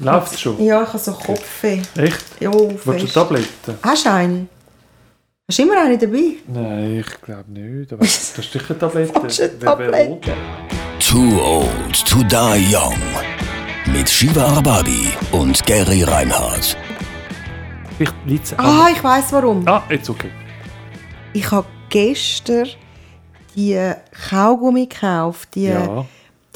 Läuft es schon? Ja, ich habe so Kopfweh. Echt? Ja, Willst du fest. Tabletten? Hast du eine? Hast du immer eine dabei? Nein, ich glaube nicht. Aber das ist sicher ist eine Wer- wer Tablette? will? Too Old to Die Young. Mit Shiva Arbabi und Gary Reinhardt. Vielleicht liegt es Ah, ich weiß warum. Ah, jetzt okay. Ich habe gestern die Kaugummi gekauft, die, Ja,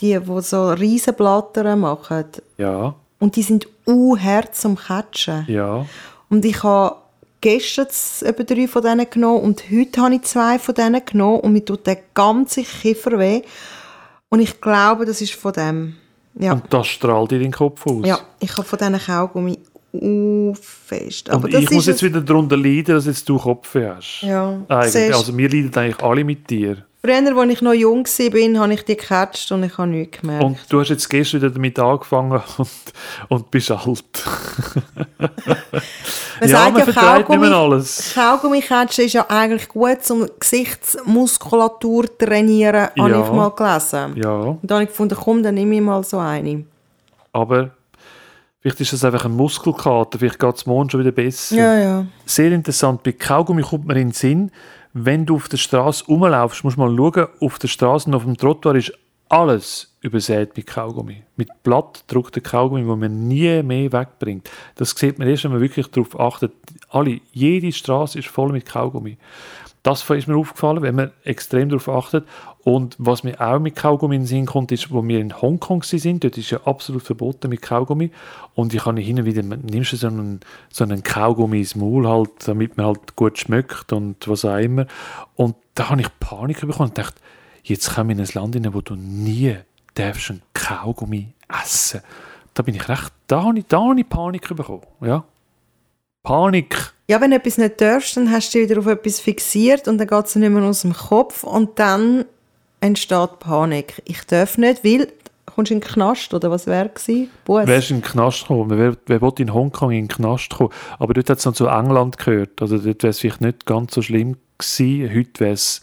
die, die so riesen Blattern machen. ja, Und die sind unhart zum Catchen. ja. Und ich habe gestern etwa drei von denen genommen und heute habe ich zwei von denen genommen und mir tut der ganze Kiefer weh. Und ich glaube, das ist von dem. Ja, Und das strahlt in den Kopf aus. ja ich habe von diesen Kaugummi uh, fest. Aber Und ich muss jetzt wieder darunter leiden, dass jetzt du Kopfweh hast. Ja, Eigentlich. Also wir leiden eigentlich alle mit dir. Früher, als ich noch jung war, habe ich die gecatcht und ich habe nichts gemerkt. Und du hast jetzt gestern wieder damit angefangen und, und bist alt. Man ja, sagt man ja, Kaugummi, alles. Kaugummi-Catchen ist ja eigentlich gut, um Gesichtsmuskulatur zu trainieren, habe Ja. ich mal gelesen. Ja, Und dann habe ich gefunden, komm, dann nehme ich mal so eine. aber vielleicht ist das einfach ein Muskelkater, vielleicht geht es morgen schon wieder besser. Ja, ja. Sehr interessant, bei Kaugummi kommt mir in den Sinn, wenn du auf der Straße rumlaufst, musst du mal schauen, auf der Straße und auf dem Trottoir ist alles übersät mit Kaugummi. Mit Blatt gedruckten Kaugummi, wo man nie mehr wegbringt. Das sieht man erst, wenn man wirklich darauf achtet. Alle, jede Straße ist voll mit Kaugummi. Das ist mir aufgefallen, wenn man extrem darauf achtet. Und was mir auch mit Kaugummi in den Sinn kommt, ist, wo wir in Hongkong sind, dort ist ja absolut verboten mit Kaugummi. Und ich habe hin und wieder, nimmst du so einen, so einen Kaugummi ins Maul halt, damit man halt gut schmeckt und was auch immer. Und da habe ich Panik bekommen und dachte, jetzt komme ich in ein Land hinein, wo du nie darfst einen Kaugummi essen. Da bin ich recht, da habe ich, da habe ich Panik bekommen, ja. Panik. Ja, wenn du etwas nicht darfst, dann hast du dich wieder auf etwas fixiert und dann geht es nicht mehr aus dem Kopf und dann entsteht Panik. Ich darf nicht, weil kommst du in den Knast oder was wäre gewesen? Bus. Wer ist in den Knast gekommen? Wer, wer will in Hongkong in den Knast kommen? Aber dort hat es noch zu England gehört. Also dort wäre es vielleicht nicht ganz so schlimm gewesen. Heute wäre es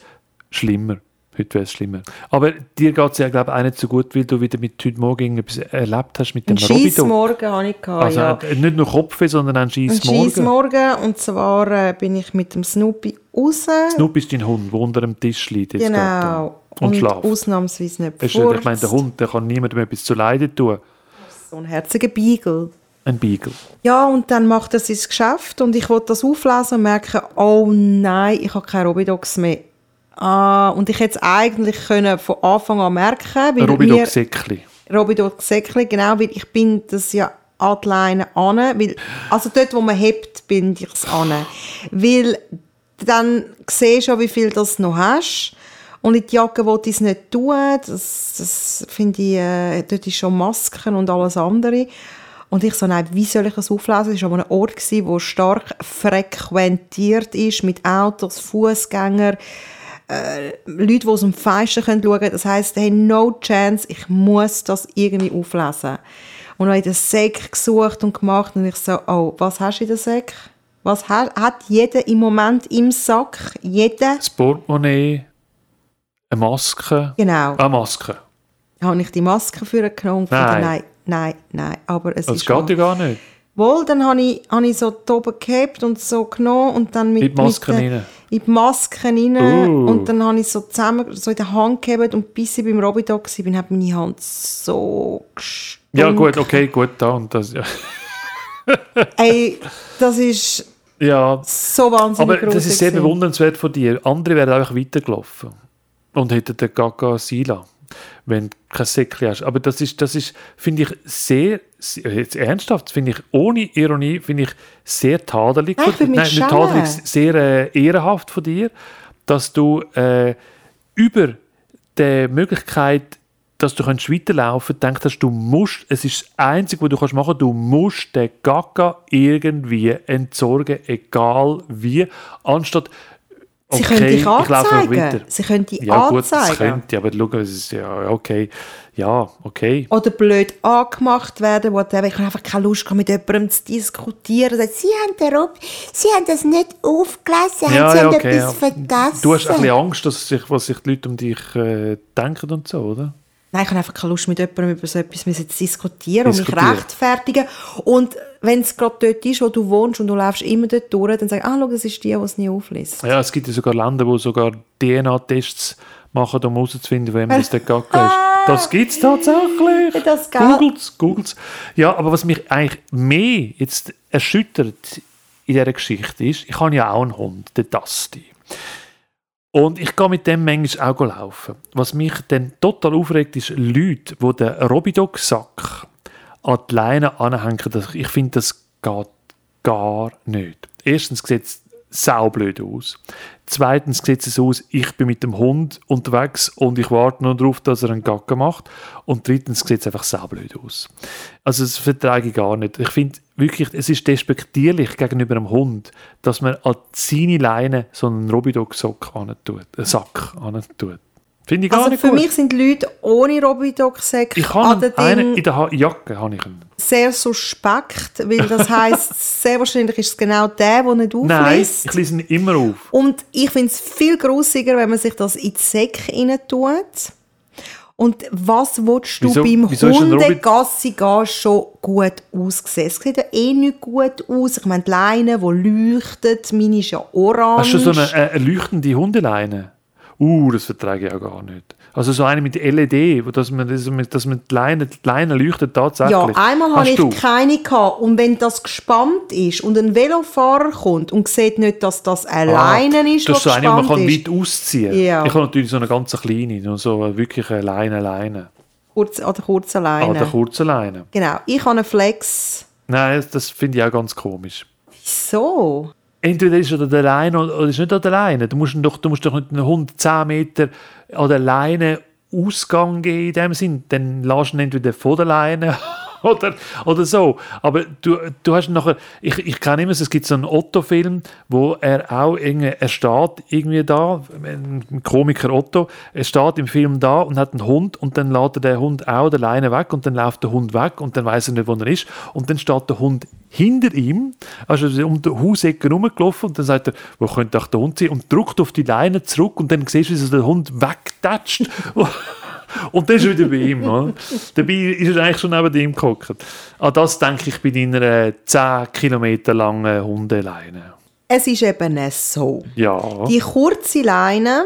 schlimmer. Heute wäre es schlimmer. Aber dir geht es ja, glaube ich, auch nicht so gut, weil du wieder mit heute Morgen etwas erlebt hast mit dem Ein Robidoux. Scheissmorgen hatte ich. Gehabt, Also ja. äh, nicht nur Kopfweh, sondern auch ein Ein Scheissmorgen. Scheissmorgen. Und zwar äh, bin ich mit dem Snoopy raus. Snoopy ist dein Hund, der unter dem Tisch liegt. Genau. Und schlaft. ausnahmsweise nicht du, Ich meine, der. Hund der kann niemandem etwas zu leiden tun. So ein herziger Beagle. Ein Beagle. Ja, und dann macht er sein Geschäft und ich wollte das auflesen und merke, oh nein, ich habe keine Robidox mehr. Ah, und ich hätte es eigentlich können von Anfang an merken weil Ein mir- Robidoux-Säckchen. Robidoux Säckli, genau, weil ich bin das ja an die Leine an, weil, also dort, wo man hebt, bin ich es an. Weil dann siehst du ja, wie viel das noch hast. Und in die Jacke wollte ich es nicht tun. Das, das finde ich, äh, dort ist schon Masken und alles andere. Und ich so, nein, wie soll ich das auflesen? Es war ein Ort, wo stark frequentiert ist mit Autos, Fußgängern, äh, Leute, die aus dem Fenster schauen können. Das heisst, hey, no chance, ich muss das irgendwie auflesen. Und dann habe ich den Sack gesucht und gemacht und ich so, oh, was hast du in der Sack? Was hat, hat jeder im Moment im Sack? Jeder? Das Portemonnaie, eine Maske. Genau. Eine Maske. Dann habe ich die Maske für genommen Nein. nein, nein, nein. Aber es Das ist geht ja gar nicht. Wohl, dann habe ich, habe ich so oben gehabt und so genommen und dann mit, In die Masken mit rein? In die Masken rein Uh. und dann habe ich so zusammen so in der Hand gehabt und bis ich beim Robbie da war, hat meine Hand so gestunken. Ja, gut, okay, gut, da und das. Ja, Ey, das ist ja so wahnsinnig aber das ist sehr bewundernswert von dir. Andere wären einfach weitergelaufen und hätten den Gaga Sila, wenn du kein Säckchen hast. Aber das ist, das ist finde ich, sehr, jetzt ernsthaft, finde ich, ohne Ironie, finde ich sehr tadelig. Nein, von- Nein, nicht tadelig, sehr äh, ehrenhaft von dir, dass du äh, über die Möglichkeit, dass du kannst weiterlaufen kannst, denkst, du musst, es ist das Einzige, was du kannst machen kannst, du musst den Gaga irgendwie entsorgen, egal wie, anstatt Sie können dich anzeigen. Sie können dich Ja gut, das anzeigen. könnte, aber schau, es ist ja okay, ja, okay. Oder blöd angemacht werden, whatever. Ich habe einfach keine Lust, gehabt, mit jemandem zu diskutieren. Sagt, Sie haben, Rob Sie haben das nicht aufgelesen, Ja, haben Sie ja, haben okay. etwas ja. vergessen. Du hast ein bisschen Angst, dass sich, was sich die Leute um dich äh, denken und so, oder? Nein, ich habe einfach keine Lust, mit jemandem über so etwas zu diskutieren und mich rechtfertigen. Und wenn es gerade dort ist, wo du wohnst und du läufst immer dort durch, dann sag ich, ah, schau, das ist die, die es nie aufliest. Ja, es gibt ja sogar Länder, wo sogar DNA-Tests machen, um herauszufinden, wem das der Gackel ist. Das gibt es tatsächlich. Das. Googles, Googles. Ja, aber was mich eigentlich mehr jetzt erschüttert in dieser Geschichte ist, ich habe ja auch einen Hund, den Dusty. Und ich gehe mit dem manchmal auch laufen. Was mich dann total aufregt, ist Leute, die den Robidog-Sack an die Leine anhängen. Ich finde, das geht gar nicht. Erstens sieht es saublöd aus. Zweitens sieht es aus, ich bin mit dem Hund unterwegs und ich warte nur darauf, dass er einen Gacken macht. Und drittens sieht es einfach saublöd aus. Also das vertrage ich gar nicht. Ich finde wirklich, es ist despektierlich gegenüber einem Hund, dass man an seine Leine so einen Robidog-Sack antut. Einen Sack antut. Finde ich gar Also nicht für gut. mich sind Leute ohne Robidog-Säcke ich habe einen in der Jacke. Habe ich einen. sehr suspekt, weil das heisst, sehr wahrscheinlich ist es genau der, der nicht Nein, aufliest. ich lese ihn immer auf. Und ich finde es viel grusiger, wenn man sich das in die Säcke rein tut. Und was willst du Wieso- beim wieso Hundegassi gehen schon gut aussehen? Es sieht ja eh nicht gut aus. Ich meine, die Leine, die leuchtet, meine ist ja orange. Hast du so eine, äh, eine leuchtende Hundeleine? Uh, das vertrage ich auch gar nicht. Also so eine mit LED, wo dass man, dass man, dass man die, Leine, die Leine leuchtet tatsächlich. Ja, einmal habe ich du? keine gehabt. Und wenn das gespannt ist und ein Velofahrer kommt und sieht nicht, dass das alleine ist, Ah, Das ist so eine, man kann ist, weit ausziehen Ja. Ich habe natürlich so eine ganz kleine, so eine wirkliche Leine, Leine. kurz, an der kurzen Ah, Leine. der kurze Leine. genau, ich habe einen Flex. Nein, das- das finde ich auch ganz komisch. So. Entweder ist er an der Leine oder ist nicht an der Leine. Du musst, doch, du musst doch nicht einen Hund 10 Meter an der Leine Ausgang geben in dem Sinn. Dann lässt du ihn entweder von der Leine oder, oder so. Aber du, du hast nachher, ich, ich kenne immer, es gibt so einen Otto-Film, wo er auch irgendwie, er steht irgendwie da, ein Komiker Otto, er steht im Film da und hat einen Hund und dann lädt er den Hund auch der Leine weg und dann läuft der Hund weg und dann weiß er nicht, wo er ist. Und dann steht der Hund hinter ihm, also um die Hausecke rumgelaufen und dann sagt er, wo könnte auch der Hund sein? Und drückt auf die Leine zurück und dann siehst du, wie so der Hund wegtatscht und dann ist er wieder bei ihm. Oder? Dabei ist er eigentlich schon neben ihm gehockt. An das denke ich bei deiner äh, 10 Kilometer langen Hundeleine. Es ist eben so. Ja. Die kurze Leine,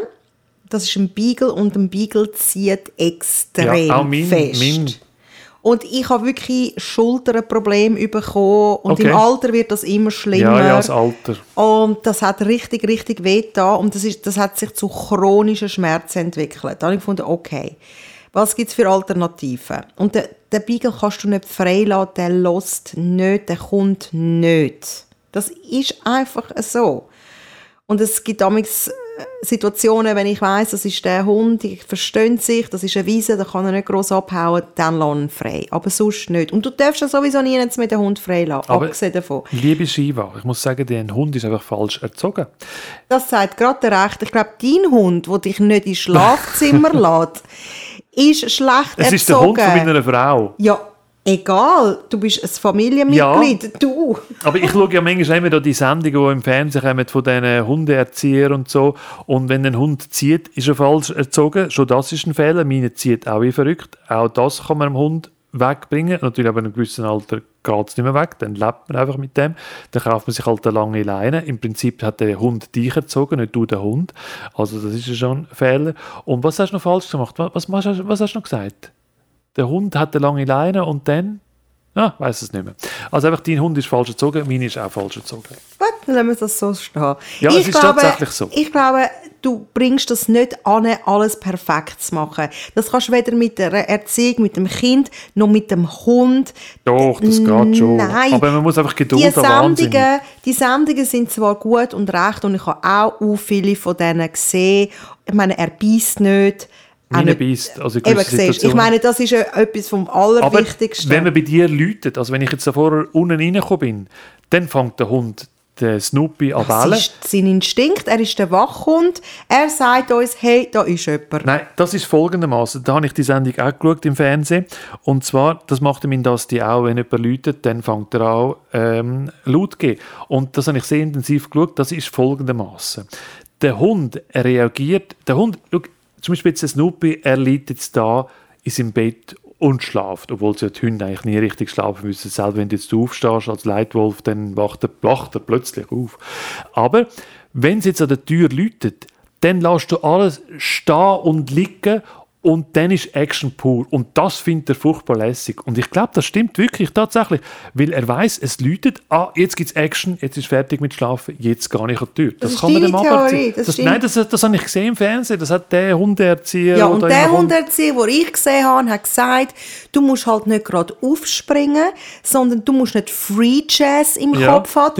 das ist ein Beagle und ein Beagle zieht extrem Ja, auch mein- fest. mein- Und ich habe wirklich Schulterprobleme bekommen und Okay. im Alter wird das immer schlimmer. ja, ja, das Alter. Und das hat richtig, richtig weh getan und das, ist, das hat sich zu chronischen Schmerzen entwickelt. Da habe ich gefunden, okay, was gibt es für Alternativen? Und den, den Beagle kannst du nicht freilassen, der lässt nicht, der kommt nicht. Das ist einfach so. Und es gibt damals Situationen, wenn ich weiss, das ist der Hund, die verstehen sich, das ist eine Wiese, da kann er nicht gross abhauen, dann lass ihn frei. Aber sonst nicht. Und du darfst ja sowieso nie mit dem Hund frei lassen, Aber- abgesehen davon. Liebe Shiva, ich muss sagen, dein Hund ist einfach falsch erzogen. Das sagt gerade der Recht. Ich glaube, dein Hund, der dich nicht ins Schlafzimmer lässt, ist schlecht Es erzogen. ist der Hund von meiner Frau. Ja, egal. Du bist ein Familienmitglied. Du. Aber ich schaue ja manchmal immer die Sendungen, die im Fernsehen kommen von diesen Hundeerziehern und so. Und wenn ein Hund zieht, ist er falsch erzogen. Schon das ist ein Fehler. Meine zieht auch wie verrückt. Auch das kann man dem Hund wegbringen. Natürlich ab einem gewissen Alter geht es nicht mehr weg. Dann lebt man einfach mit dem. Dann kauft man sich halt eine lange Leine. Im Prinzip hat der Hund dich erzogen, nicht du den Hund. Also das ist ja schon ein Fehler. Und was hast du noch falsch gemacht? Was, was, was hast du noch gesagt? Der Hund hat eine lange Leine und dann... Ah, weiß es nicht mehr. Also einfach, dein Hund ist falsch erzogen, meine ist auch falsch erzogen. Gut, dann lassen wir das so stehen. Ja, es ist tatsächlich so. Ich glaube, du bringst das nicht an, alles perfekt zu machen. Das kannst du weder mit der Erziehung, mit dem Kind, noch mit dem Hund. Doch, das geht schon. Nein. Aber man muss einfach Geduld Die. Sendungen, die Sendungen sind zwar gut und recht und ich habe auch viele von denen gesehen. Ich meine, er beißt nicht. Auch Meine nicht- beißt, also Eben, siehst, ich meine, das ist etwas vom Aber Allerwichtigsten. wenn man bei dir läutet, also wenn ich jetzt da vorher unten reingekommen bin, dann fängt der Hund, der Snoopy, an das ist sein Instinkt, er ist der Wachhund. Er sagt uns, hey, da ist jemand. Nein, das ist folgendermaßen. Da habe ich die Sendung auch geschaut im Fernsehen. Und zwar, das macht ihm in das die auch, wenn jemand läutet, dann fängt er an, ähm, laut zu geben. Und das habe ich sehr intensiv geschaut. Das ist folgendermaßen. Der Hund er reagiert, der Hund, schau, zum Beispiel der Snoopy, er liegt jetzt da in seinem Bett und schlaft, obwohl sie die Hunde eigentlich nie richtig schlafen müssen. Selbst wenn du jetzt aufstehst als Leitwolf, dann wacht er, wacht er plötzlich auf. Aber wenn es jetzt an der Tür läutet, dann lässt du alles stehen und liegen und dann ist Action pur. Und das findet er furchtbar lässig. Und ich glaube, das stimmt wirklich tatsächlich. Weil er weiß, es läutet, ah, jetzt gibt es Action, jetzt ist fertig mit Schlafen, jetzt gehe ich an die Tür. Das, Das kann man dem Theorie, das das. Nein, das, das habe ich gesehen im Fernsehen. Das hat der Hundeerzieher. Ja, und der Hunderzieher, den ich gesehen habe, hat gesagt, du musst halt nicht gerade aufspringen, sondern du musst nicht Free Jazz im Ja. Kopf haben,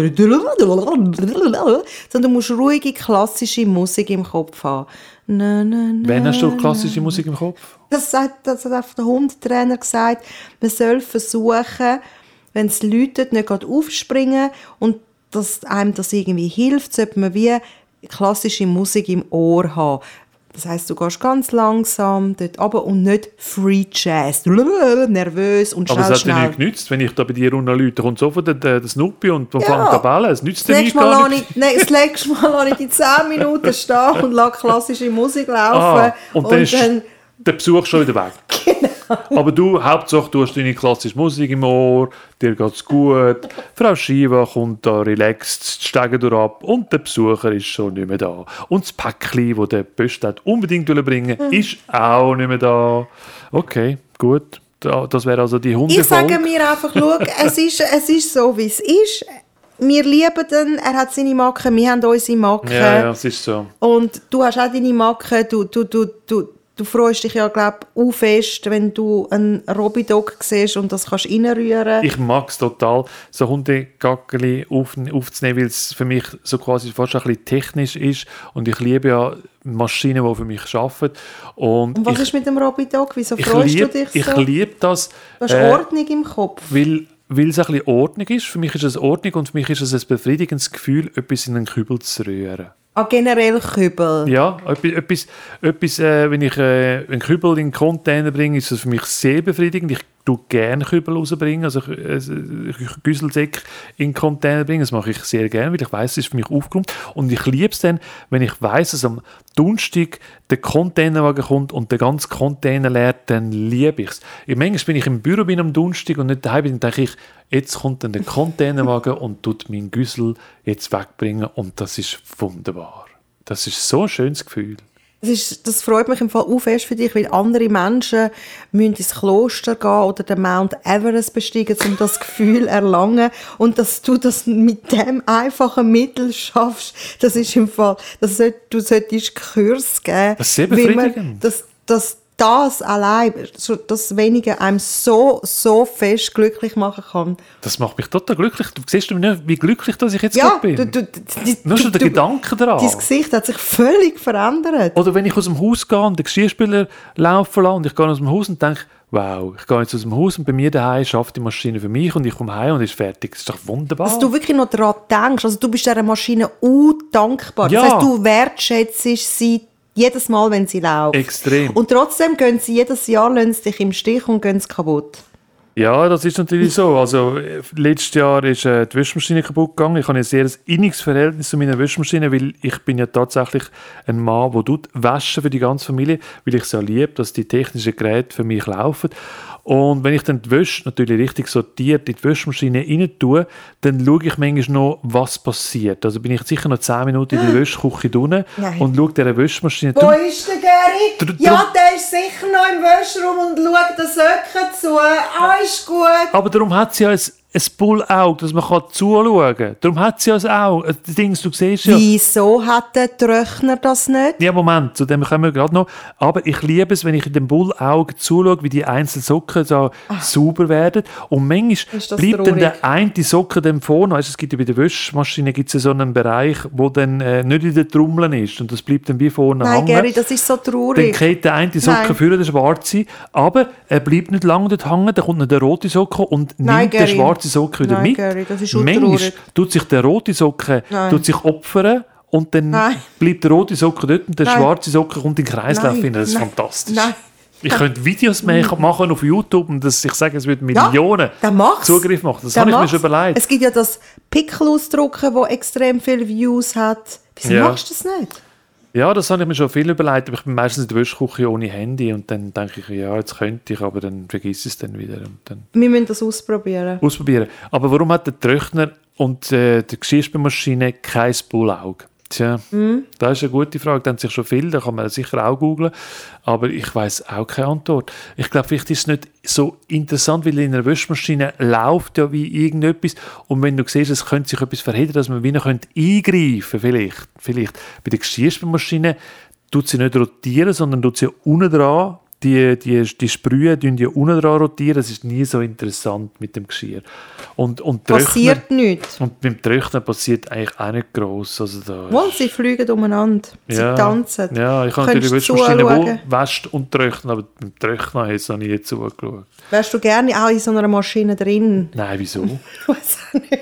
sondern du musst ruhige, klassische Musik im Kopf haben. Na, na, na, Wann hast du klassische Musik im Kopf? Das, sagt, das hat einfach der Hundetrainer gesagt. Man soll versuchen, wenn es läutet, nicht gerade aufspringen und dass einem das irgendwie hilft, sollte man wie klassische Musik im Ohr haben. Das heißt, du gehst ganz langsam dort runter und nicht Free Jazz. Nervös und Aber schnell, es hat dir schnell. nicht genützt, wenn ich da bei dir runterläute, kommt sofort der, der Snoopy und ja. Ja. fängt an bellen. Es nützt dir nichts Mal nicht. ich, nein, das nächste Mal lasse ich die 10 Minuten stehen und lasse klassische Musik laufen. Ah, und dann ist der Besuch schon wieder weg. Aber du, Hauptsache, du hast deine klassische Musik im Ohr, dir geht's gut, Frau Shiva kommt da relaxed die Stege durch ab und der Besucher ist schon nicht mehr da. Und das Päckchen, das der Postlet unbedingt bringen will, ist auch nicht mehr da. Okay, gut. Da- Das wäre also die Ich Hundefolge. sage mir einfach, schau, es ist, es ist so, wie es ist. Wir lieben ihn, er hat seine Macken, wir haben unsere Macken. Ja, ja, es ist so. Und du hast auch deine Macken. Du, du, du, du, du freust dich ja, glaube ich, auch fest, wenn du einen Robidog siehst und das kannst reinrühren. Ich mag es total, so Hundegackeli auf, aufzunehmen, weil es für mich so quasi fast ein bisschen technisch ist. Und ich liebe ja Maschinen, die für mich arbeiten. Und, und was ich, ist mit dem Robidog? Wieso ich freust lieb, du dich Ich so? liebe das, du hast äh, Ordnung im Kopf. weil, weil es ein bisschen Ordnung ist. Für mich ist es Ordnung und für mich ist es ein befriedigendes Gefühl, etwas in einen Kübel zu rühren. Ah, generell Kübel. Ja, etwas, etwas, äh, wenn ich äh, einen Kübel in den Container bringe, ist das für mich sehr befriedigend. Ich tue gerne Kübel rausbringen, also äh, Güsselsäcke in den Container bringen. Das mache ich sehr gerne, weil ich weiß, es ist für mich aufgeräumt. Und ich liebe es dann, wenn ich weiß, dass am Donnerstag der Containerwagen kommt und der ganze Container leert, dann liebe ich es. Manchmal bin ich im Büro bin am Donnerstag und nicht daheim bin, dann denke ich, jetzt kommt dann der Containerwagen und tut meinen Güssel jetzt wegbringen und das ist wunderbar. Das ist so ein schönes Gefühl. Das, ist, das freut mich im Fall auch fest für dich, weil andere Menschen müssen ins Kloster gehen oder den Mount Everest besteigen, um das Gefühl zu erlangen. Und dass du das mit dem einfachen Mittel schaffst, das ist im Fall, das sollt, du solltest Kurs geben. Das ist sehr man- befriedigend. Dass, dass das allein, das Wenige einem so, so fest glücklich machen kann. Das macht mich total glücklich. Du siehst du nicht, wie glücklich dass ich jetzt Ja, bin. du, du, die- Nur schon du- der du- Gedanke daran. Dein Gesicht hat sich völlig verändert. Oder wenn ich aus dem Haus gehe und den Geschirrspüler laufen lasse und ich gehe aus dem Haus und denke, wow, ich gehe jetzt aus dem Haus und bei mir daheim schafft die Maschine für mich und ich komme heim und ist fertig. Das ist doch wunderbar. Dass du wirklich noch daran denkst. Also du bist dieser Maschine undankbar. Ja. Das heißt, du wertschätzt sie jedes Mal, wenn sie läuft. Extrem. Und trotzdem gehen sie jedes Jahr lassen dich im Stich und gehen sie kaputt. Ja, das ist natürlich so. Also, äh, letztes Jahr ist äh, die Wäschmaschine kaputt gegangen. Ich habe ein sehr inniges Verhältnis zu meiner Wäschmaschine, weil ich bin ja tatsächlich ein Mann, der tut für die ganze Familie, weil ich es ja liebe, dass die technischen Geräte für mich laufen. Und wenn ich dann die Wäsche natürlich richtig sortiert in die Wäschmaschine rein tue, dann schaue ich manchmal noch, was passiert. Also bin ich sicher noch 10 Minuten in der Wäschküche drinnen und schaue dieser Wäschmaschine Wo ist der Gary? Ja, der ist sicher noch im Wäschraum und schaut den Söcken zu. Ah, ist gut. Aber darum hat sie ja ein, ein Bullauge, dass man zuschauen kann. Darum hat sie ja ein Auge. Äh, Die Dings, du siehst ja. Wieso hat der Tröchner das nicht? Ja, Moment, zu dem kommen wir gerade noch. Aber ich liebe es, wenn ich in dem Bullauge zuschaue, wie die einzelnen Socken so sauber werden. Und manchmal Ah. Bleibt dann traurig. der eine Socke dann vorne. Weißt, es gibt ja bei der Wäschmaschine gibt's ja so einen Bereich, wo dann äh, nicht in den Trommeln ist. Und das bleibt dann wie vorne Nein, hängen. Gary, das ist so Dann traurig. geht der eine Socke für den schwarze, aber er bleibt nicht lange dort hängen, dann kommt noch der rote Socke und Nein, nimmt den Gary. Schwarzen Socke wieder Nein, mit. Gary, das ist Manchmal tut sich der rote Socke Nein. tut sich opfern und dann Nein. bleibt der rote Socke dort und der Nein. schwarze Socke kommt in den Kreislauf Nein. rein. Das ist Nein. fantastisch. Nein. Ich könnte Videos machen auf YouTube und das, ich sage, es würde Ja, Millionen dann mach's. Zugriff machen. Das Dann habe ich mir mach's. schon überlegt. Es gibt ja das Pickel ausdrucken, das extrem viele Views hat. Wieso Ja. machst du das nicht? Ja, das habe ich mir schon viel überlegt, aber ich bin meistens in der Wäschküche ohne Handy und dann denke ich, ja, jetzt könnte ich, aber dann vergiss es dann wieder. Und dann Wir müssen das ausprobieren. ausprobieren. Aber warum hat der Trockner und äh, die Geschirrspülmaschine kein Bullauge? Tja, das ist eine gute Frage. Da haben sich schon viele, da kann man sicher auch googlen. Aber ich weiß auch keine Antwort. Ich glaube, vielleicht ist es nicht so interessant, weil in einer Wäschmaschine läuft ja wie irgendetwas. Und wenn du siehst, es könnte sich etwas verhindern, dass man wieder könnte eingreifen vielleicht. vielleicht. Bei der Geschirrspülmaschine tut sie nicht rotieren, sondern tut sie unten dran die, die, die Sprühe tun ja unten dran rotieren. Das ist nie so interessant mit dem Geschirr. Und, und Passiert nichts. und beim Trocknen passiert eigentlich auch nicht gross. Also da Wohl, sie fliegen umeinander. Sie tanzen. Ja, ich kann Könntest natürlich zuschauen. wohl wäscht und trocknen, aber beim Trocknen habe ich jetzt noch nie zugeschaut. Wärst du gerne auch in so einer Maschine drin? Nein, wieso? Ich weiß auch nicht.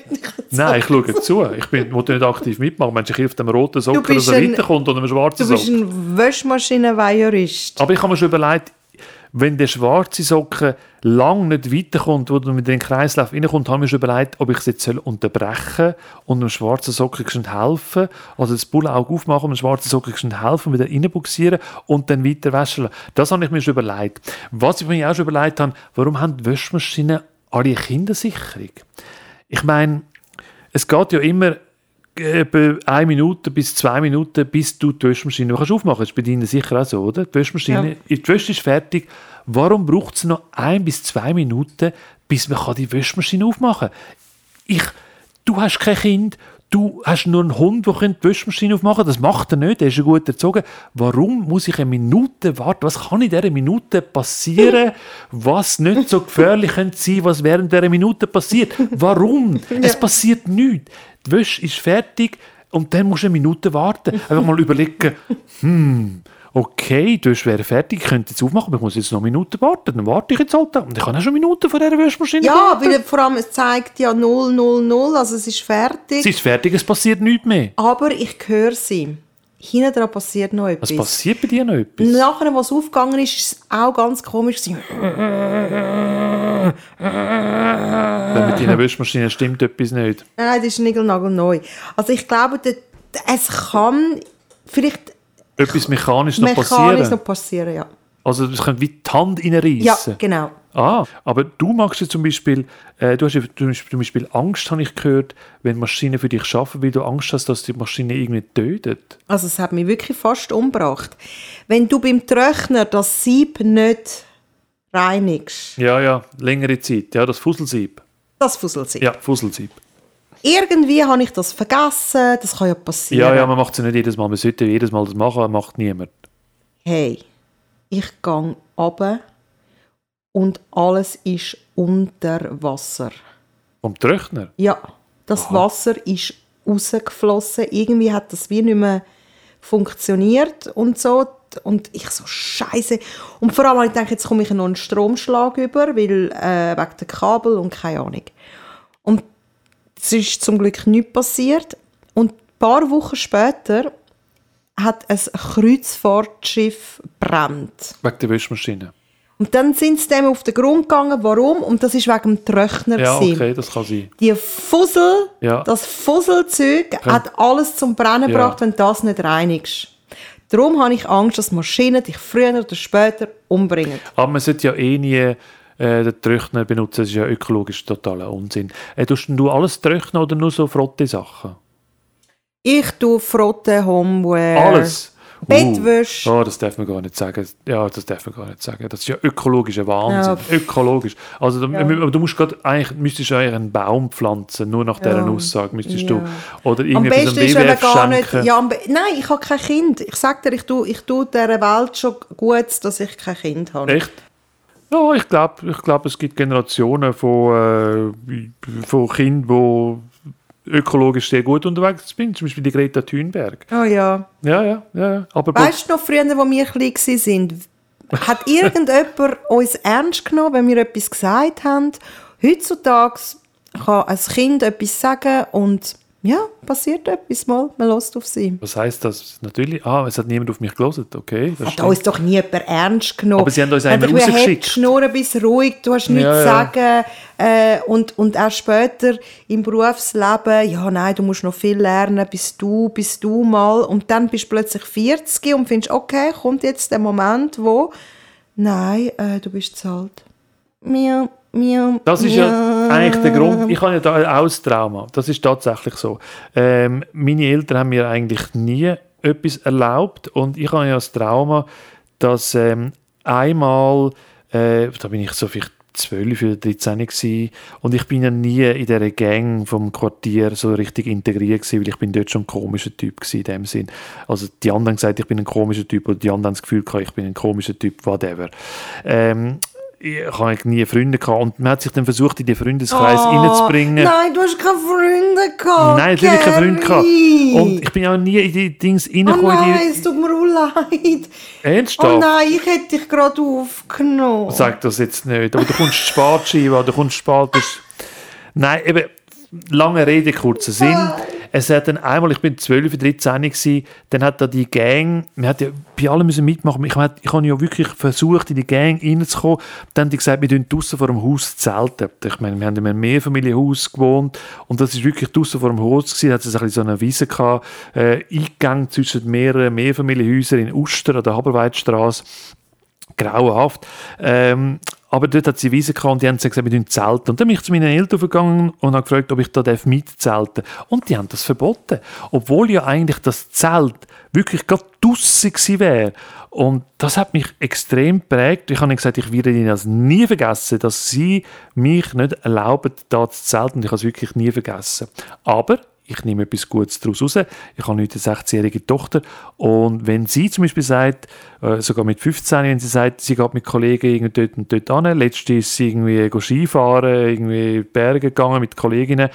Nein, ich schaue zu. Ich bin, will nicht aktiv mitmachen. Wenn ich auf dem roten Socker bist oder so ein- weiterkommt oder einem schwarzen Du bist ein Wäschmaschinenweiherist. Aber ich habe mir schon überlegt, wenn der schwarze Socken lang nicht weiterkommt, wo du mit den Kreislauf reinkommt, ich mir schon überlegt, ob ich es jetzt soll unterbrechen und dem schwarzen Socken helfen, also das Bullauge aufmachen und dem schwarzen Socken helfen, wieder reinbuxieren und dann weiter waschen. Das habe ich mir schon überlegt. Was ich mir auch schon überlegt habe, warum haben die Wäschmaschinen alle Kindersicherung? Ich meine, es geht ja immer etwa eine Minute bis zwei Minuten, bis du die Wäschmaschine kannst aufmachen kannst. Das ist bei Ihnen sicher auch so, oder? Die Wäschmaschine, die Wäsche ist fertig. Warum braucht es noch ein bis zwei Minuten, bis man kann die Wäschmaschine aufmachen kann? Ich, du hast kein Kind, du hast nur einen Hund, der die Wäschmaschine aufmachen kann. Das macht er nicht, der ist ja gut erzogen. Warum muss ich eine Minute warten? Was kann in dieser Minute passieren, was nicht so gefährlich könnte sein, was während dieser Minute passiert? Warum? Es passiert nichts. Die Wäsche ist fertig und dann musst du eine Minute warten. Einfach mal überlegen, hm, okay, die Wäsche wäre fertig, ich könnte jetzt aufmachen, aber ich muss jetzt noch eine Minute warten. Dann warte ich jetzt halt. Und ich kann auch schon Minuten vor dieser Wäschmaschine Ja, warten. weil vor allem es zeigt ja 0, 0, 0, also es ist fertig. Es ist fertig, es passiert nichts mehr. aber ich höre sie. Hinten dran passiert noch etwas. Was passiert bei dir noch etwas? Nachher, was aufgegangen ist, ist es auch ganz komisch. Wenn mit deiner Wäschmaschine stimmt etwas nicht. Nein, das ist nigelnagelneu. Also ich glaube, es kann vielleicht Etwas mechanisch noch mechanisch passieren. noch passieren, ja. Also das könnte wie die Hand Ja, reinreißen. genau. Ah, aber du magst ja zum Beispiel, äh, du hast ja zum Beispiel- Angst, habe ich gehört, wenn Maschinen für dich arbeiten, weil du Angst hast, dass die Maschine irgendwie tötet. Also es hat mich wirklich fast umgebracht. Wenn du beim Trockner das Sieb nicht reinigst, Ja, ja, längere Zeit. Ja, das Fusselsieb. das Fusselsieb. Ja, Fusselsieb. Irgendwie habe ich das vergessen, das kann ja passieren. Ja, ja, man macht es ja nicht jedes Mal. Man sollte jedes Mal das machen, macht niemand. Hey, ich gehe runter und alles ist unter Wasser. Vom Trockner. Ja, das Wasser ist rausgeflossen. Irgendwie hat das wie nicht mehr funktioniert und so. Und ich so, Scheiße. Und vor allem habe ich gedacht, jetzt komme ich noch einen Stromschlag über, weil äh, wegen der Kabel und keine Ahnung. Und es ist zum Glück nichts passiert. Und ein paar Wochen später hat ein Kreuzfahrtschiff brennt. Wegen der Wäschmaschine. Und dann sind sie dem auf den Grund gegangen. Warum? Und das ist wegen dem Trockner. Ja, gewesen. okay, das kann sein. Die Fussel, Ja. das Fusselzeug hat alles zum Brennen Ja. gebracht, wenn du das nicht reinigst. Darum habe ich Angst, dass Maschinen dich früher oder später umbringen. Aber man sollte ja eh nie äh, den Trockner benutzen. Das ist ja ökologisch totaler Unsinn. Äh, tust du alles trocknen oder nur so frotte Sachen? Ich tue Frotte, Homeware, Alles? Bettwäsche. Uh, oh, das darf man gar nicht sagen. Ja, das darf man gar nicht sagen. Das ist ja ökologischer Wahnsinn. Ökologisch. Also du, aber du musst grad, eigentlich, müsstest du eigentlich einen Baum pflanzen, nur nach dieser Aussage müsstest du. Oder irgendetwas am ist, WWF gar nicht... schenken. Ja, am be- Nein, ich habe kein Kind. Ich sage dir, ich tue, ich tue dieser Welt schon gut, dass ich kein Kind habe. Echt? Ja, ich glaube, ich glaub, es gibt Generationen von, äh, von Kindern, die ökologisch sehr gut unterwegs sind. Zum Beispiel die Greta Thunberg. Oh ja. Ja, ja, ja. Aber Weißt du noch, früher, als wir klein waren, hat irgendjemand uns ernst genommen, wenn wir etwas gesagt haben? Heutzutage kann ein Kind etwas sagen und ja, passiert etwas mal, man lässt auf sie. Was heißt das? Natürlich, ah, es hat niemand auf mich gelesen, okay. Das Hat stimmt. uns doch nie jemand ernst genommen. Aber sie haben uns einen rausgeschickt. Schnurren, bist ruhig, du hast nichts Ja, zu ja. sagen. Äh, und, und auch später im Berufsleben, ja, nein, du musst noch viel lernen, bis du, bis du mal. Und dann bist du plötzlich 40 und findest, okay, kommt jetzt der Moment, wo, nein, äh, du bist zu alt. Miau, miau, Das ist ja miau. Eigentlich der Grund. Ich habe ja da auch das Trauma. Das ist tatsächlich so. Ähm, meine Eltern haben mir eigentlich nie etwas erlaubt und ich habe ja das Trauma, dass ähm, einmal, äh, da bin ich so vielleicht 12 oder 13 gewesen, und ich bin ja nie in dieser Gang vom Quartier so richtig integriert gewesen, weil ich bin dort schon ein komischer Typ gewesen in dem Sinn. Also die anderen haben gesagt, ich bin ein komischer Typ oder die anderen haben das Gefühl gehabt, ich bin ein komischer Typ, whatever. Ähm, ich habe eigentlich nie Freunde gehabt und man hat sich dann versucht, in den Freundeskreis Oh, reinzubringen. Nein, du hast keine Freunde gehabt. Nein, natürlich keine Freunde gehabt. Und ich bin auch nie in die Dings Oh reingekommen. nein, in es tut mir auch leid. die Oh Ernsthaft? nein, ich hätte dich gerade aufgenommen. Sag das jetzt nicht. Aber du kommst spät, Shiva, du kommst spät. Nein, eben, lange Rede, kurzer Sinn. Es hat dann einmal, ich bin 12, 13 gewesen, dann hat da die Gang, man hat ja bei allem müssen mitmachen. Ich, hab- ich habe ja wirklich versucht, in die Gang reinzukommen. Dann haben die gesagt, wir tun draussen vor dem Haus zelten. Ich meine, wir haben in einem Mehrfamilienhaus gewohnt und das ist wirklich draussen vor dem Haus gewesen. Da hat es ein so eine Wiese gehabt, äh, Eingang zwischen mehreren Mehrfamilienhäusern in Uster an der Haberweidstraße grauenhaft. Ähm, aber dort hat sie Wiese und die haben gesagt, wir tun zelten. Und dann bin ich zu meinen Eltern gegangen und habe gefragt, ob ich da darf mitzelten Und die haben das verboten. Obwohl ja eigentlich das Zelt wirklich gerade draussen gewesen wäre. Und das hat mich extrem geprägt. Ich habe gesagt, ich werde ihnen das nie vergessen, dass sie mich nicht erlauben, da zu zelten. Und ich habe es wirklich nie vergessen. Aber ich nehme etwas Gutes daraus raus. Ich habe heute eine 16-jährige Tochter. Und wenn sie zum Beispiel sagt, äh, sogar mit 15, wenn sie sagt, sie geht mit Kollegen irgendwie dort und dort hin, letztens ist sie irgendwie Skifahren, irgendwie Berge gegangen mit Kolleginnen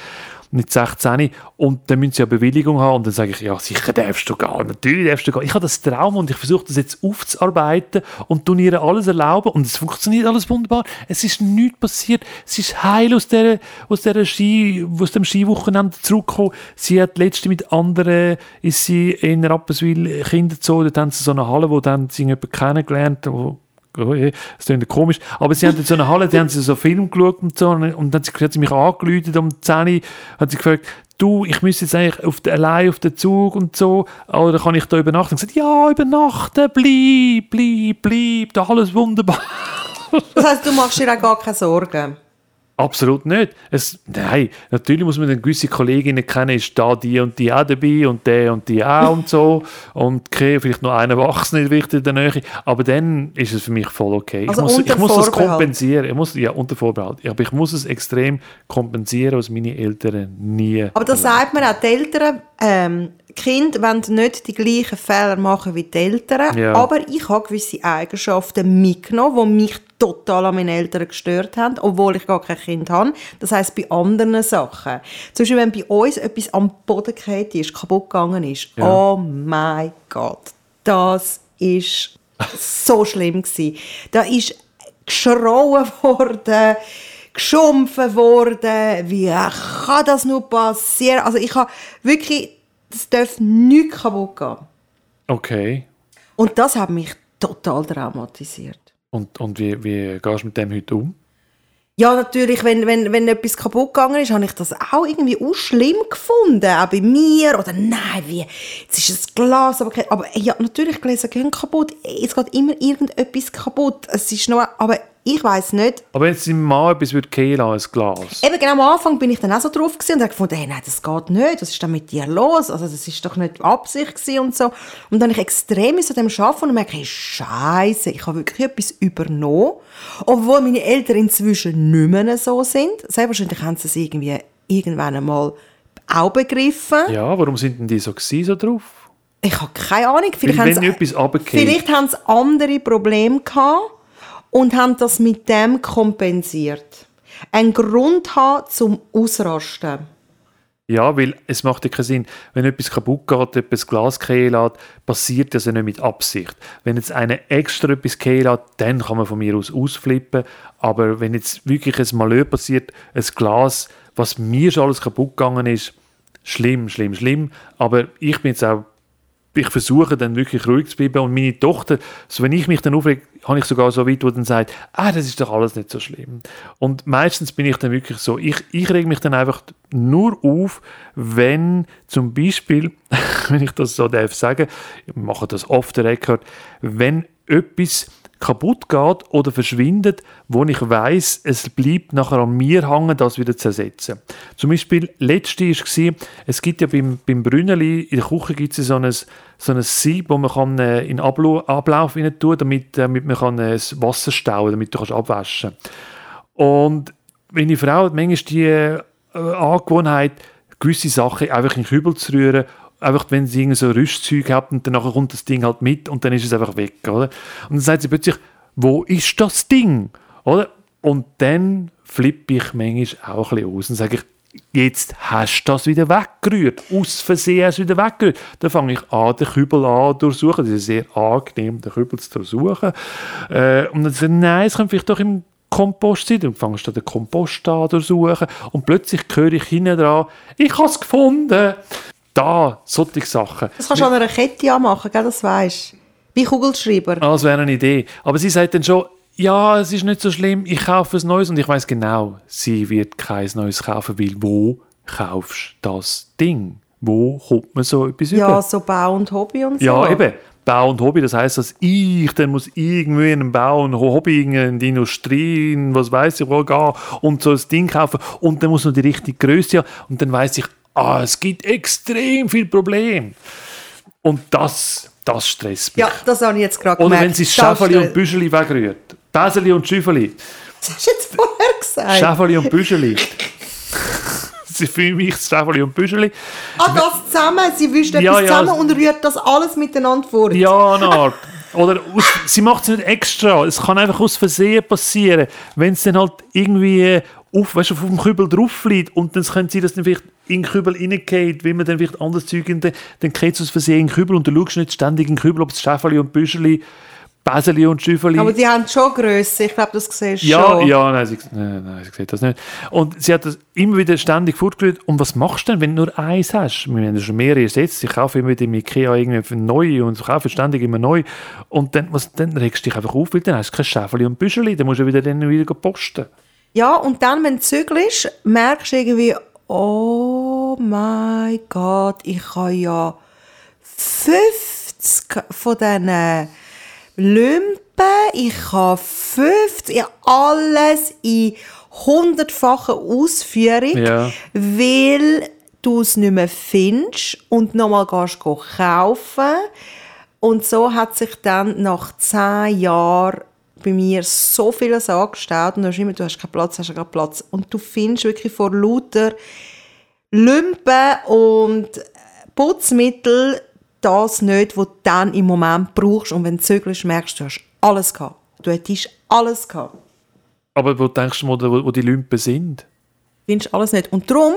mit 16 und dann müssen sie eine Bewilligung haben und dann sage ich, ja sicher darfst du gehen, natürlich darfst du gehen. Ich habe das Trauma und ich versuche das jetzt aufzuarbeiten und tun ihr alles erlauben und es funktioniert alles wunderbar. Es ist nichts passiert, sie ist heil aus, der, aus, der Ski, aus dem Skiwochenende zurückgekommen. Sie hat letzte mit anderen, ist sie in Rapperswil Kinderzoo, dort haben sie so eine Halle, wo dann sie jemanden kennengelernt, je, das klingt komisch. Aber sie haben in so einer Halle, die haben sie so Film geschaut und so. Und dann hat sie, hat sie mich angerufen um 10 Uhr, hat sie gefragt, du, ich müsste jetzt eigentlich auf den, allein auf den Zug und so, oder kann ich da übernachten? Und gesagt, ja, übernachten, bleib, bleib, bleib, da alles wunderbar. Das heisst, du machst dir auch gar keine Sorgen. Absolut nicht. Es, nein, natürlich muss man dann gewisse Kolleginnen kennen, ist da die und die auch dabei und der und die auch und so. Und okay, vielleicht noch Erwachsener wichtig in der Nähe. Aber dann ist es für mich voll okay. Also ich muss, ich muss das kompensieren. Ich muss, ja, unter Vorbehalt. Aber ich muss es extrem kompensieren, was meine Eltern nie. Aber das sagt man auch, die Eltern, ähm, Kinder wollen nicht die gleichen Fehler machen wie die Eltern, Ja. aber ich habe gewisse Eigenschaften mitgenommen, die mich total an meinen Eltern gestört haben, obwohl ich gar kein Kind habe. Das heisst, bei anderen Sachen. Zum Beispiel, wenn bei uns etwas am Boden gefallen ist, kaputt gegangen ist, Ja. oh mein Gott, das ist so schlimm gewesen. Da ist geschrauen worden, geschumpfen worden, wie kann das nur passieren? Also ich habe wirklich, das darf nicht kaputt gehen. Okay. Und das hat mich total traumatisiert. Und, und wie, wie gehst du mit dem heute um? Ja, natürlich, wenn, wenn, wenn etwas kaputt gegangen ist, habe ich das auch irgendwie auch schlimm gefunden. Auch bei mir. Oder nein, wie, jetzt ist das Glas aber, aber ja, natürlich, Gläser gehen kaputt. Es geht immer irgendetwas kaputt. Es ist nur, aber ich weiß nicht. Aber wenn jetzt dein Mann etwas würde gehen ein Glas. Eben genau am Anfang bin ich dann auch so drauf gewesen und habe gefunden, hey, nein, das geht nicht, was ist denn mit dir los? Also das ist doch nicht Absicht gewesen und so. Und dann habe ich extrem an dem arbeiten und merke, hey, Scheiße, ich habe wirklich etwas übernommen, obwohl meine Eltern inzwischen nicht mehr so sind. Selbstverständlich haben sie es irgendwie irgendwann einmal auch begriffen. Ja, warum sind denn die so gewesen, so drauf? Ich habe keine Ahnung. Vielleicht, Weil haben sie, vielleicht haben sie andere Probleme gehabt und haben das mit dem kompensiert. Ein Grund haben zum Ausrasten. Ja, weil es macht ja keinen Sinn. Wenn etwas kaputt geht, etwas Glas lässt, passiert das ja nicht mit Absicht. Wenn jetzt einer extra etwas lässt, dann kann man von mir aus ausflippen. Aber wenn jetzt wirklich ein Malheur passiert, ein Glas, was mir schon alles kaputt gegangen ist, schlimm, schlimm, schlimm. Aber ich bin jetzt auch ich versuche dann wirklich ruhig zu bleiben und meine Tochter, so wenn ich mich dann aufrege, habe ich sogar so weit, wo dann sagt, ah, das ist doch alles nicht so schlimm. Und meistens bin ich dann wirklich so, ich, ich rege mich dann einfach nur auf, wenn zum Beispiel, wenn ich das so darf sagen, ich mache das oft, der Record, wenn etwas kaputt geht oder verschwindet, wo ich weiß, es bleibt nachher an mir hängen, das wieder zu ersetzen. Zum Beispiel, letzte war, es gibt ja beim, beim Brünneli, in der Küche gibt es so ein, so ein Sieb, wo man kann, äh, in Ablauf, Ablauf rein tun damit, damit man kann, äh, das Wasser stauen damit du kannst abwaschen Und meine Frau hat manchmal die äh, Angewohnheit, gewisse Sachen einfach in den Kübel zu rühren einfach wenn sie so Rüstzeug hat und dann kommt das Ding halt mit und dann ist es einfach weg, oder? Und dann sagt sie plötzlich, wo ist das Ding, oder? Und dann flippe ich manchmal auch ein bisschen aus und sage ich, jetzt hast du das wieder weggerührt. Aus Versehen hast du wieder weggerührt. Dann fange ich an, den Kübel an durchsuchen. Das ist sehr angenehm, den Kübel zu durchsuchen. Äh, und dann sage ich, nein, es könnte vielleicht doch im Kompost sein. Dann fangst du den Kompost an durchsuchen. Und plötzlich höre ich hinten dran, ich habe es gefunden da, solche Sachen. Das kannst du an einer Kette anmachen, gell, das weißt du. Wie Kugelschreiber. Ah, das wäre eine Idee. Aber sie sagt dann schon, ja, es ist nicht so schlimm, ich kaufe ein neues und ich weiß genau, sie wird kein neues kaufen, weil wo kaufst du das Ding? Wo kommt man so etwas ja, über? Ja, so Bau und Hobby und so. Ja, eben. Bau und Hobby, das heißt, dass ich dann muss irgendwie in einem Bau und Hobby in die Industrie, in was weiß ich wo gehen und so ein Ding kaufen und dann muss noch die richtige Größe haben und dann weiß ich, ah, es gibt extrem viel Probleme. Und das, das stresst mich. Ja, das habe ich jetzt gerade gemerkt. Oder wenn sie Schäferli und Büscheli wegrührt. Baseli und Schüffeli. Das hast du jetzt vorher gesagt. Schäferli und Büscheli. sie fühlen mich Schäferli und Büscheli. Ah, das zusammen. Sie wischt ja, etwas ja, zusammen und rührt das alles miteinander vor. Ja, eine Art. Oder aus, sie macht es nicht extra. Es kann einfach aus Versehen passieren. Wenn es dann halt irgendwie auf, weißt, auf dem Kübel drauf liegt und dann können sie das dann vielleicht in den Kübel reingeht, wie man dann vielleicht anderes Zeug in den, dann geht es aus Versehen in den Kübel und du schaust nicht ständig in den Kübel, ob es Schäferli und Büscheli, Baseli und Schüffeli. Aber die haben schon Größe, ich glaube, das siehst du ja, schon. Ja, nein, sie, nein, nein, sie sieht das nicht. Und sie hat das immer wieder ständig fortgerührt. Und was machst du denn, wenn du nur eins hast? Wir haben schon mehrere ersetzt. Ich kaufe immer wieder im Ikea irgendwie neu und kaufe ständig immer neu. Und dann, was, dann regst du dich einfach auf, weil dann hast du kein Schäferli und Büscheli, dann musst du wieder, dann wieder posten. Ja, und dann, wenn du zügelst, merkst du irgendwie, oh mein Gott, ich habe ja 50 von diesen Lümpen, ich habe 50, alles in hundertfacher Ausführung, ja. weil du es nicht mehr findest und nochmal gehst kaufen. Und so hat sich dann nach zehn Jahren bei mir so vieles angestaut und du hast immer, du hast keinen Platz, hast keinen Platz. Und du findest wirklich vor lauter Lümpen und Putzmittel das nicht, was du dann im Moment brauchst. Und wenn du zögerst, merkst du, hast alles gehabt. Du hättest alles gehabt. Aber wo denkst du, wo, wo die Lümpen sind? Du findest alles nicht. Und darum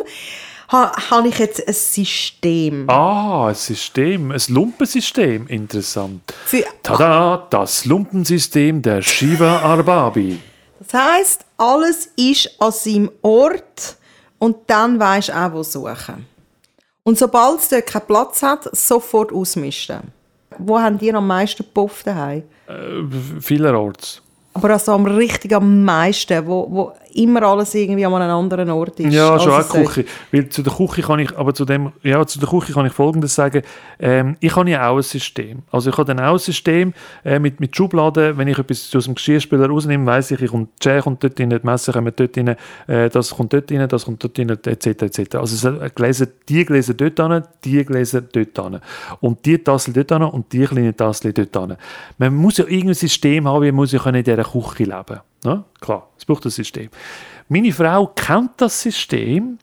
habe ich jetzt ein System. Ah, ein System, ein Lumpensystem, interessant. Für, Tada, das Lumpensystem der Shiva Arbabi. Das heißt, alles ist an seinem Ort und dann du auch, wo suchen. Und sobald es dort keinen Platz hat, sofort ausmisten. Wo haben die am meisten Puff daheim? Äh, vielerorts. Aber also am richtig am meisten, wo, wo immer alles irgendwie an einem anderen Ort ist. Ja, schon also auch Küche. Weil zu der Küche kann ich, aber zu dem, ja, zu der Küche kann ich Folgendes sagen. Ähm, ich habe ja auch ein System. Also ich habe dann auch ein System äh, mit, mit Schubladen. Wenn ich etwas aus dem Geschirrspüler rausnehme, weiss ich, ich kommt, die kommt dort rein, die Messer kommen dort rein, äh, das kommt dort rein, das kommt dort rein, etc. etc. Also Gläser, die Gläser dort rein, die Gläser dort rein. Und die Tassel dort rein und die kleine Tassel dort rein. Man muss ja irgendein System haben, wie muss ich in dieser Küche leben. Ja? Klar, es braucht ein System. Meine Frau kennt das System,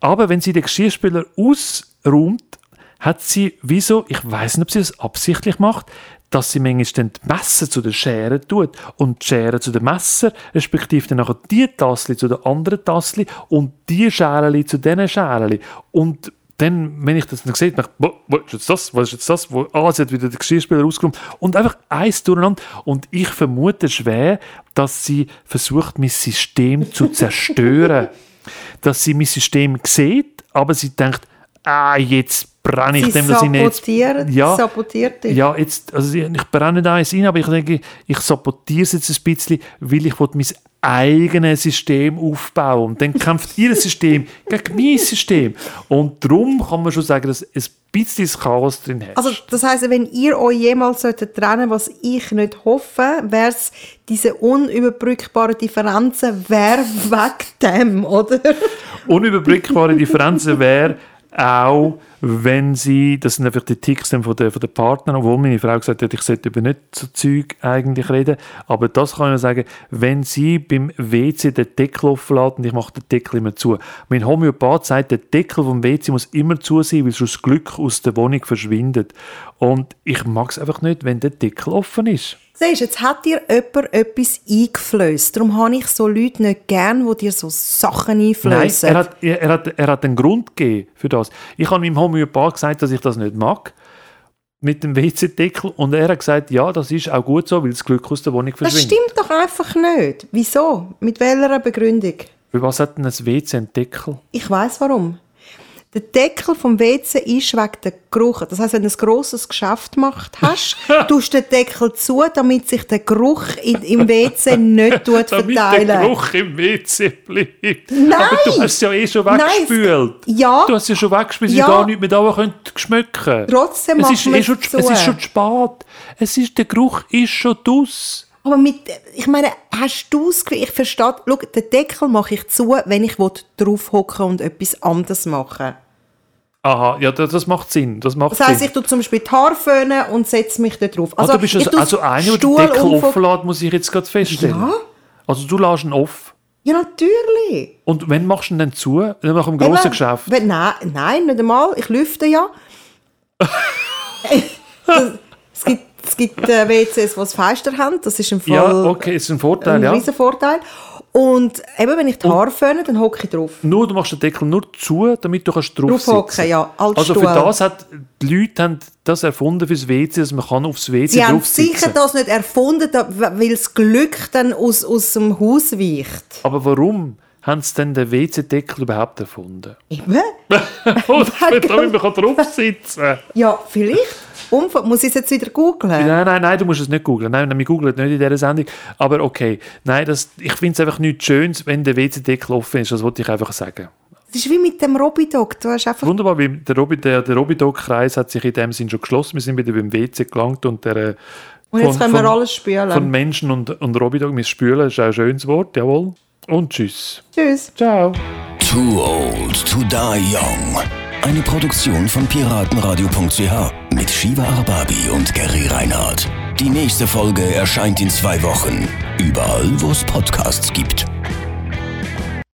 aber wenn sie den Geschirrspüler ausräumt, hat sie, wieso, ich weiß nicht, ob sie das absichtlich macht, dass sie manchmal die Messer zu den Scheren tut und die Schere zu den Messer, respektive dann nachher die Tassel zu den anderen Tassel und die Schere zu diesen Scheren. Und dann, wenn ich das dann sehe, denke ich, was ist jetzt das, was ist jetzt das, wo, ah, sie hat wieder den Geschirrspüler rausgenommen. Und einfach eins durcheinander. Und ich vermute schwer, dass sie versucht, mein System zu zerstören, dass sie mein System sieht, aber sie denkt, ah, jetzt brenne ich Sie dem, dass ich nicht... Ja. sabotiert dich. Ja, jetzt, also ich, brenne da eins rein, aber ich denke, ich sabotiere es jetzt ein bisschen, weil ich mein eigenes System aufbauen Und dann kämpft ihr System gegen mein System. Und darum kann man schon sagen, dass ein bisschen Chaos drin hat. Also das heißt, wenn ihr euch jemals solltet trennen, was ich nicht hoffe, wäre es diese unüberbrückbaren Differenzen, wäre weg dem, oder? Unüberbrückbare Differenzen wäre auch, wenn sie, das sind einfach die Ticks von den, von den Partnern, obwohl meine Frau gesagt hat, ich sollte über nicht so Zeug eigentlich reden, aber das kann ich sagen, wenn sie beim WC den Deckel offen lässt und ich mache den Deckel immer zu. Mein Homöopath sagt, der Deckel vom WC muss immer zu sein, weil sonst Glück aus der Wohnung verschwindet. Und ich mag es einfach nicht, wenn der Deckel offen ist. Siehst, jetzt hat dir jemand etwas eingeflößt. Darum habe ich so Leute nicht gern, die dir so Sachen Nein, einflößen. er hat, er, er, hat, er hat einen Grund gegeben für das. Ich habe meinem Homöopath gesagt, dass ich das nicht mag. Mit dem WC-Deckel. Und er hat gesagt, ja, das ist auch gut so, weil das Glück aus der Wohnung das verschwindet. stimmt doch einfach nicht. Wieso? Mit welcher Begründung? Für was hat denn ein WC einen Deckel? Ich weiß warum. Der Deckel vom WC ist wegen der Geruch. Das heißt, wenn du ein grosses Geschäft gemacht hast, tust du den Deckel zu, damit sich der Geruch in, im WC nicht tut Damit verteilen. der Geruch im WC bleibt. Nein! Aber du hast es ja eh schon Nein, weggespült. ja. Du hast es ja schon weggespült, dass Ja. gar nicht mehr da schmecken Trotzdem es ist, eh schon, es es zu. ist schon zu spät. Es ist, der Geruch ist schon draus. Aber mit, ich meine, hast du es Ich verstehe, schau, den Deckel mache ich zu, wenn ich drauf hocken und etwas anderes machen Aha, ja, das, das macht Sinn. Das macht Das heisst, Sinn. ich tue zum Beispiel die Haare föhnen und setze mich da drauf. Also, du bist also, also einer, der den Deckel offen lässt, muss ich jetzt gerade feststellen. Ja. Also du lässt ihn offen. Ja, natürlich. Und wenn machst du ihn dann zu? Nach dem grossen Eben, Geschäft? Wenn, nein, nein, nicht einmal. Ich lüfte ja. Das- es gibt, es gibt äh, WCs, die das Fenster haben. Das ist im Fall Ja, okay, ist ein Vorteil, ein ja. Vorteil. Und eben, wenn ich die Haare föhne, dann hocke ich drauf. Nur, du machst den Deckel nur zu, damit du kannst drauf sitzen. ja, als Also für Stuhl. das hat die Leute haben das erfunden fürs WC, dass man kann aufs WC Sie haben drauf sitzen. sicher das nicht erfunden, weil das Glück dann aus, aus dem Haus weicht. Aber warum haben sie denn den WC-Deckel überhaupt erfunden? Eben? Damit man drauf sitzen kann. Ja, vielleicht. Umf muss ich es jetzt wieder googlen? Nein, nein, nein, du musst es nicht googeln. Nein, nein, wir googeln nicht in dieser Sendung. Aber okay, nein, das, ich finde es einfach nichts Schönes, wenn der WC-Deckel offen ist. Das wollte ich einfach sagen. Das ist wie mit dem Robidog. Du hast einfach Wunderbar, weil der, Robi, der, der Robidog-Kreis hat sich in dem Sinn schon geschlossen. Wir sind wieder beim WC gelangt und der... äh, Und jetzt von- können wir von- alles spülen. Von Menschen und, und Robidog. Wir spülen, ist auch ein schönes Wort, jawohl. Und tschüss. Tschüss. Ciao. Too old to die young. Eine Produktion von piratenradio.ch mit Shiva Arbabi und Gary Reinhardt. Die nächste Folge erscheint in zwei Wochen. Überall, wo es Podcasts gibt.